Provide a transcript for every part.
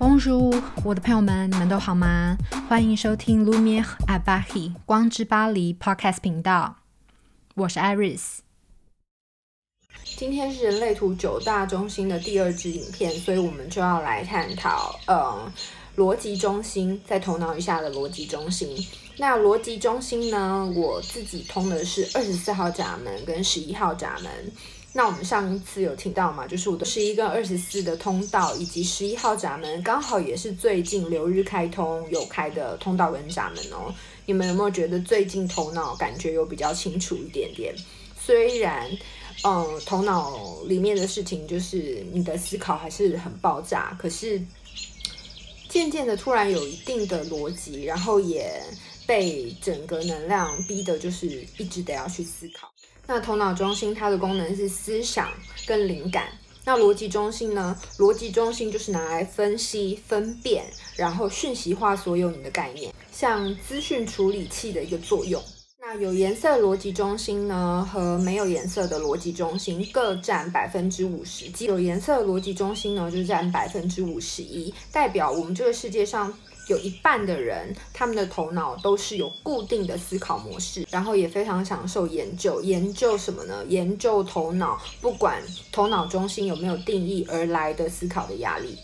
汪叔我的朋友们，你们都好吗？欢迎收听 Lumiere à Paris 光之巴黎 Podcast 频道，我是 Iris。今天是人类图九大中心的第二支影片，所以我们就要来探讨，呃，逻辑中心在头脑以下的逻辑中心。那逻辑中心呢，我自己通的是二十四号闸门跟十一号闸门。那我们上一次有听到嘛？就是我的十一跟二十四的通道，以及十一号闸门，刚好也是最近流日开通有开的通道跟闸门哦。你们有没有觉得最近头脑感觉有比较清楚一点点？虽然，嗯，头脑里面的事情就是你的思考还是很爆炸，可是渐渐的突然有一定的逻辑，然后也被整个能量逼得就是一直得要去思考。那头脑中心它的功能是思想跟灵感，那逻辑中心呢？逻辑中心就是拿来分析、分辨，然后讯息化所有你的概念，像资讯处理器的一个作用。那有颜色逻辑中心呢，和没有颜色的逻辑中心各占百分之五十，即有颜色的逻辑中心呢，就占百分之五十一，代表我们这个世界上。有一半的人，他们的头脑都是有固定的思考模式，然后也非常享受研究。研究什么呢？研究头脑，不管头脑中心有没有定义而来的思考的压力。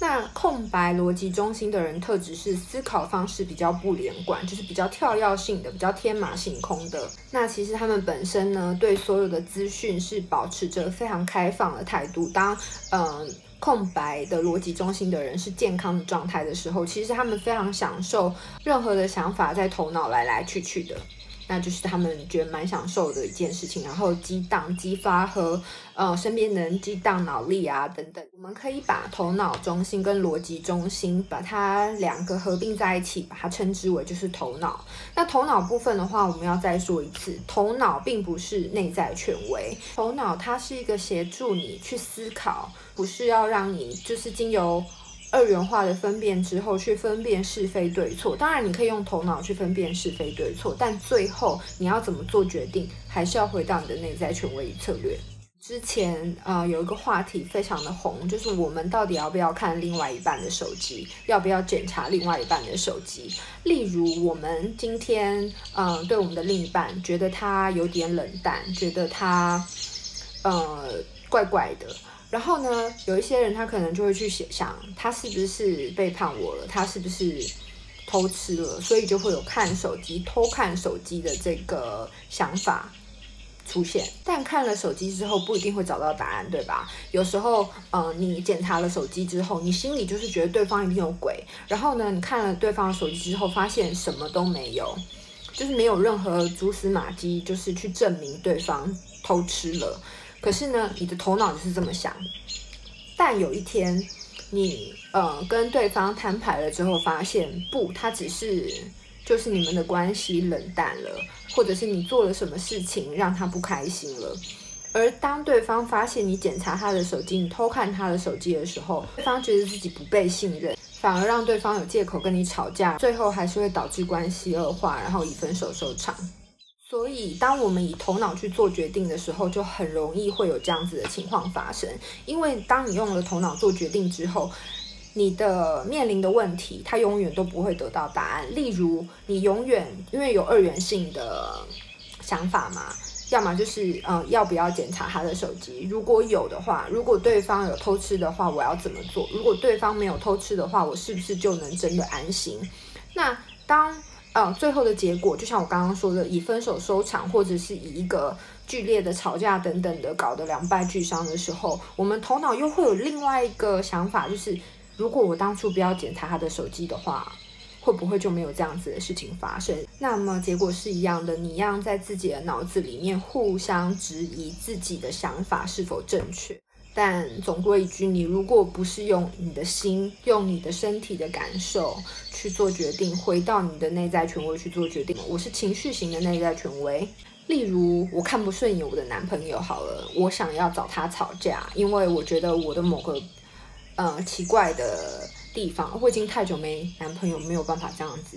那空白逻辑中心的人特质是思考方式比较不连贯，就是比较跳跃性的，比较天马行空的。那其实他们本身呢，对所有的资讯是保持着非常开放的态度。当嗯。空白的逻辑中心的人是健康的状态的时候，其实他们非常享受任何的想法在头脑来来去去的，那就是他们觉得蛮享受的一件事情。然后激荡、激发和呃身边的人激荡脑力啊等等，我们可以把头脑中心跟逻辑中心把它两个合并在一起，把它称之为就是头脑。那头脑部分的话，我们要再说一次，头脑并不是内在权威，头脑它是一个协助你去思考。不是要让你就是经由二元化的分辨之后去分辨是非对错，当然你可以用头脑去分辨是非对错，但最后你要怎么做决定，还是要回到你的内在权威与策略。之前呃有一个话题非常的红，就是我们到底要不要看另外一半的手机，要不要检查另外一半的手机？例如我们今天嗯、对我们的另一半觉得他有点冷淡，觉得他呃怪怪的。然后呢，有一些人他可能就会去想，他是不是背叛我了？他是不是偷吃了？所以就会有看手机、偷看手机的这个想法出现。但看了手机之后，不一定会找到答案，对吧？有时候，呃，你检查了手机之后，你心里就是觉得对方一定有鬼。然后呢，你看了对方的手机之后，发现什么都没有，就是没有任何蛛丝马迹，就是去证明对方偷吃了。可是呢，你的头脑就是这么想，但有一天，你呃跟对方摊牌了之后，发现不，他只是就是你们的关系冷淡了，或者是你做了什么事情让他不开心了。而当对方发现你检查他的手机，你偷看他的手机的时候，对方觉得自己不被信任，反而让对方有借口跟你吵架，最后还是会导致关系恶化，然后以分手收场。所以，当我们以头脑去做决定的时候，就很容易会有这样子的情况发生。因为当你用了头脑做决定之后，你的面临的问题，它永远都不会得到答案。例如，你永远因为有二元性的想法嘛，要么就是嗯，要不要检查他的手机？如果有的话，如果对方有偷吃的话，我要怎么做？如果对方没有偷吃的话，我是不是就能真的安心？那当嗯，最后的结果就像我刚刚说的，以分手收场，或者是以一个剧烈的吵架等等的，搞得两败俱伤的时候，我们头脑又会有另外一个想法，就是如果我当初不要检查他的手机的话，会不会就没有这样子的事情发生？那么结果是一样的，你一样在自己的脑子里面互相质疑自己的想法是否正确。但总归一句，你如果不是用你的心、用你的身体的感受去做决定，回到你的内在权威去做决定，我是情绪型的内在权威。例如，我看不顺眼我的男朋友，好了，我想要找他吵架，因为我觉得我的某个呃奇怪的地方，我已经太久没男朋友，没有办法这样子。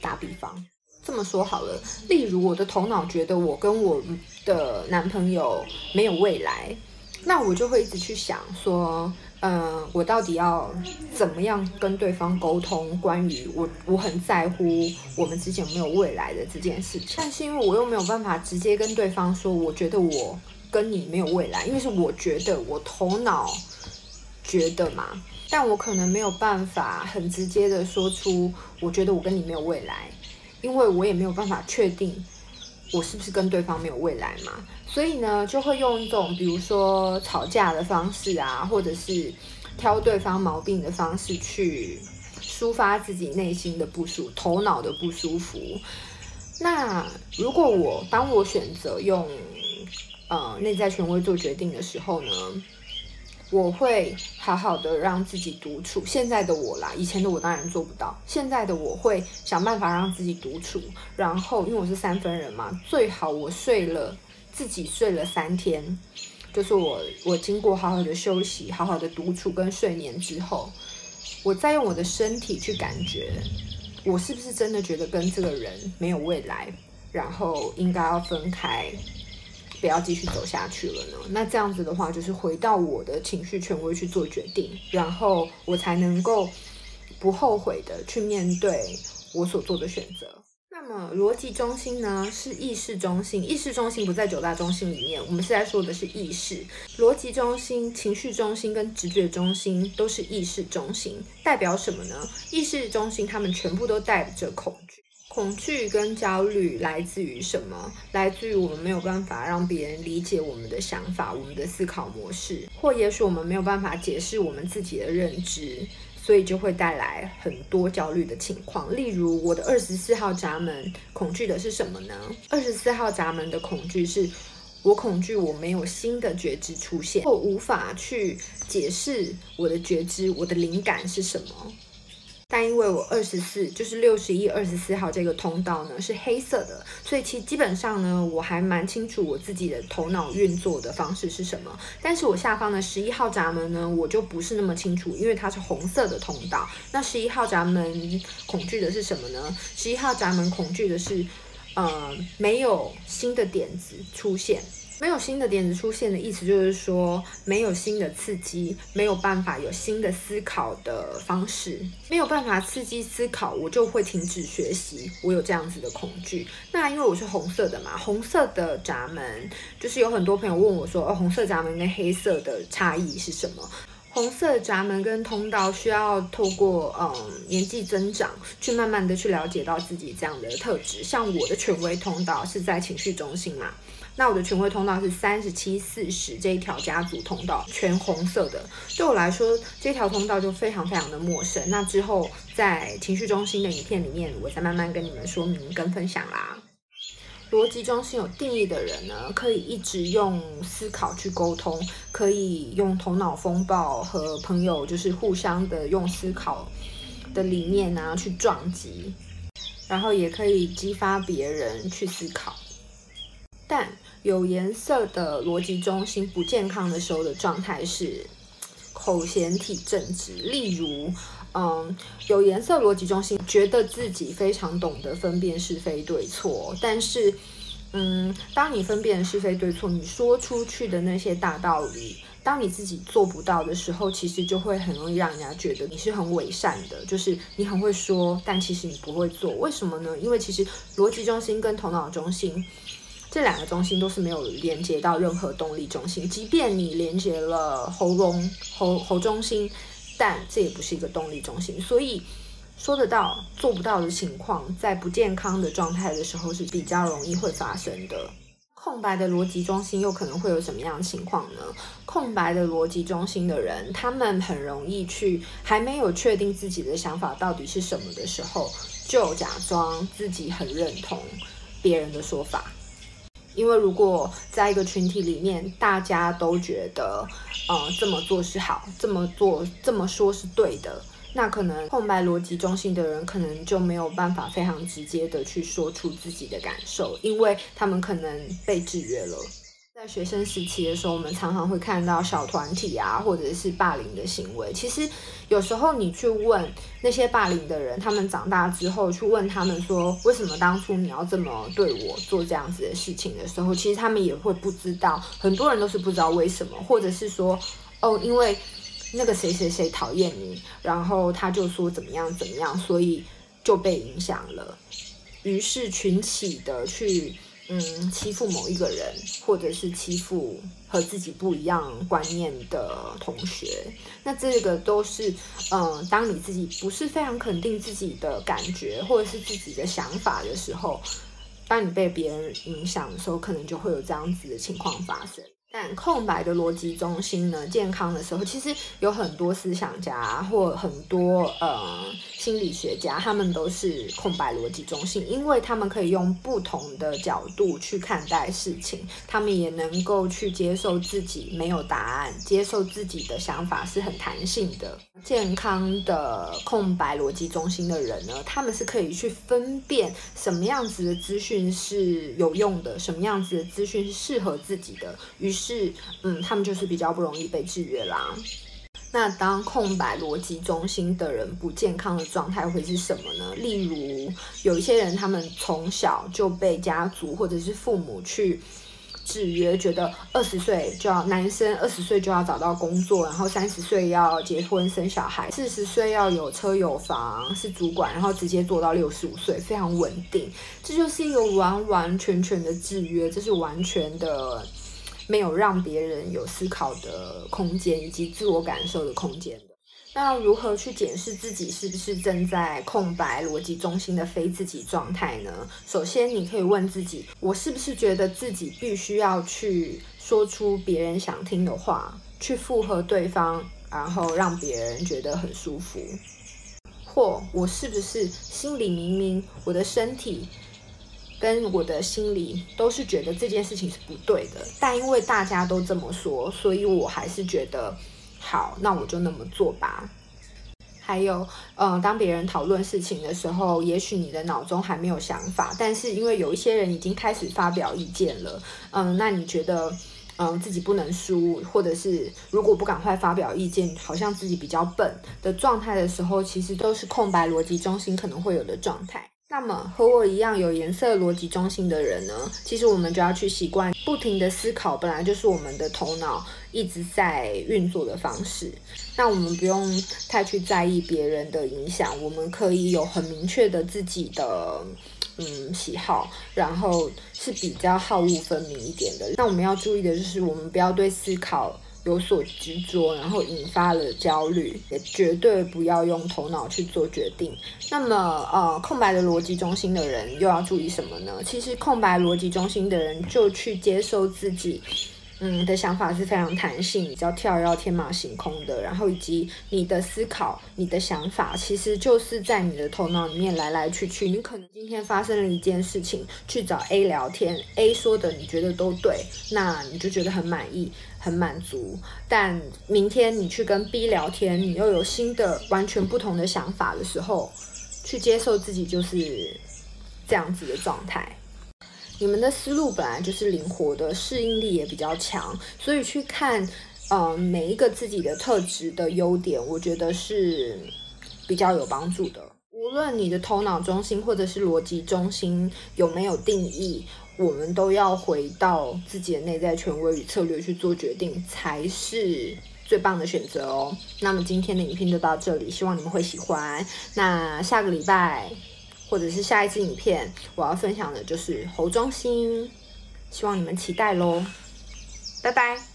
打比方，这么说好了，例如我的头脑觉得我跟我的男朋友没有未来。那我就会一直去想说，嗯，我到底要怎么样跟对方沟通？关于我，我很在乎我们之间有没有未来的这件事情。但是因为我又没有办法直接跟对方说，我觉得我跟你没有未来，因为是我觉得，我头脑觉得嘛。但我可能没有办法很直接的说出，我觉得我跟你没有未来，因为我也没有办法确定我是不是跟对方没有未来嘛。所以呢，就会用一种比如说吵架的方式啊，或者是挑对方毛病的方式去抒发自己内心的不舒、头脑的不舒服。那如果我当我选择用呃内在权威做决定的时候呢，我会好好的让自己独处。现在的我啦，以前的我当然做不到。现在的我会想办法让自己独处，然后因为我是三分人嘛，最好我睡了。自己睡了三天，就是我我经过好好的休息、好好的独处跟睡眠之后，我再用我的身体去感觉，我是不是真的觉得跟这个人没有未来，然后应该要分开，不要继续走下去了呢？那这样子的话，就是回到我的情绪权威去做决定，然后我才能够不后悔的去面对我所做的选择。那么逻辑中心呢，是意识中心，意识中心不在九大中心里面，我们是在说的是意识。逻辑中心、情绪中心跟直觉中心都是意识中心，代表什么呢？意识中心他们全部都带着恐惧，恐惧跟焦虑来自于什么？来自于我们没有办法让别人理解我们的想法、我们的思考模式，或也许我们没有办法解释我们自己的认知。所以就会带来很多焦虑的情况，例如我的二十四号闸门恐惧的是什么呢？二十四号闸门的恐惧是我恐惧我没有新的觉知出现，我无法去解释我的觉知，我的灵感是什么。但因为我二十四就是六十一二十四号这个通道呢是黑色的，所以其基本上呢我还蛮清楚我自己的头脑运作的方式是什么。但是我下方的十一号闸门呢我就不是那么清楚，因为它是红色的通道。那十一号闸门恐惧的是什么呢？十一号闸门恐惧的是，呃，没有新的点子出现。没有新的点子出现的意思就是说，没有新的刺激，没有办法有新的思考的方式，没有办法刺激思考，我就会停止学习。我有这样子的恐惧。那因为我是红色的嘛，红色的闸门就是有很多朋友问我说，哦，红色闸门跟黑色的差异是什么？红色闸门跟通道需要透过嗯年纪增长，去慢慢的去了解到自己这样的特质。像我的权威通道是在情绪中心嘛。那我的权威通道是三十七四十这一条家族通道，全红色的。对我来说，这条通道就非常非常的陌生。那之后在情绪中心的影片里面，我再慢慢跟你们说明跟分享啦。逻辑中心有定义的人呢，可以一直用思考去沟通，可以用头脑风暴和朋友就是互相的用思考的理念啊去撞击，然后也可以激发别人去思考，但。有颜色的逻辑中心不健康的时候的状态是口嫌体正直，例如，嗯，有颜色逻辑中心觉得自己非常懂得分辨是非对错，但是，嗯，当你分辨是非对错，你说出去的那些大道理，当你自己做不到的时候，其实就会很容易让人家觉得你是很伪善的，就是你很会说，但其实你不会做。为什么呢？因为其实逻辑中心跟头脑中心。这两个中心都是没有连接到任何动力中心，即便你连接了喉咙、喉喉中心，但这也不是一个动力中心。所以说得到做不到的情况，在不健康的状态的时候是比较容易会发生的。空白的逻辑中心又可能会有什么样的情况呢？空白的逻辑中心的人，他们很容易去还没有确定自己的想法到底是什么的时候，就假装自己很认同别人的说法。因为如果在一个群体里面，大家都觉得，呃，这么做是好，这么做这么说是对的，那可能空白逻辑中心的人可能就没有办法非常直接的去说出自己的感受，因为他们可能被制约了。在学生时期的时候，我们常常会看到小团体啊，或者是霸凌的行为。其实有时候你去问那些霸凌的人，他们长大之后去问他们说，为什么当初你要这么对我做这样子的事情的时候，其实他们也会不知道。很多人都是不知道为什么，或者是说，哦，因为那个谁谁谁讨厌你，然后他就说怎么样怎么样，所以就被影响了，于是群起的去。嗯，欺负某一个人，或者是欺负和自己不一样观念的同学，那这个都是，嗯，当你自己不是非常肯定自己的感觉，或者是自己的想法的时候，当你被别人影响的时候，可能就会有这样子的情况发生。但空白的逻辑中心呢？健康的时候，其实有很多思想家或很多呃心理学家，他们都是空白逻辑中心，因为他们可以用不同的角度去看待事情，他们也能够去接受自己没有答案，接受自己的想法是很弹性的。健康的空白逻辑中心的人呢，他们是可以去分辨什么样子的资讯是有用的，什么样子的资讯是适合自己的，于是。是，嗯，他们就是比较不容易被制约啦。那当空白逻辑中心的人不健康的状态会是什么呢？例如，有一些人他们从小就被家族或者是父母去制约，觉得二十岁就要男生二十岁就要找到工作，然后三十岁要结婚生小孩，四十岁要有车有房是主管，然后直接做到六十五岁非常稳定。这就是一个完完全全的制约，这是完全的。没有让别人有思考的空间以及自我感受的空间的。那如何去检视自己是不是正在空白逻辑中心的非自己状态呢？首先，你可以问自己：我是不是觉得自己必须要去说出别人想听的话，去附和对方，然后让别人觉得很舒服？或我是不是心里明明我的身体？跟我的心里都是觉得这件事情是不对的，但因为大家都这么说，所以我还是觉得好，那我就那么做吧。还有，嗯、当别人讨论事情的时候，也许你的脑中还没有想法，但是因为有一些人已经开始发表意见了，嗯，那你觉得，嗯，自己不能输，或者是如果不赶快发表意见，好像自己比较笨的状态的时候，其实都是空白逻辑中心可能会有的状态。那么和我一样有颜色逻辑中心的人呢？其实我们就要去习惯不停的思考，本来就是我们的头脑一直在运作的方式。那我们不用太去在意别人的影响，我们可以有很明确的自己的嗯喜好，然后是比较好恶分明一点的。那我们要注意的就是，我们不要对思考。有所执着，然后引发了焦虑，也绝对不要用头脑去做决定。那么，呃，空白的逻辑中心的人又要注意什么呢？其实，空白逻辑中心的人就去接受自己。嗯，的想法是非常弹性，比较跳跃、天马行空的。然后以及你的思考、你的想法，其实就是在你的头脑里面来来去去。你可能今天发生了一件事情，去找 A 聊天，A 说的你觉得都对，那你就觉得很满意、很满足。但明天你去跟 B 聊天，你又有新的、完全不同的想法的时候，去接受自己就是这样子的状态。你们的思路本来就是灵活的，适应力也比较强，所以去看，呃，每一个自己的特质的优点，我觉得是比较有帮助的。无论你的头脑中心或者是逻辑中心有没有定义，我们都要回到自己的内在权威与策略去做决定，才是最棒的选择哦。那么今天的影片就到这里，希望你们会喜欢。那下个礼拜。或者是下一支影片，我要分享的就是猴中心，希望你们期待喽，拜拜。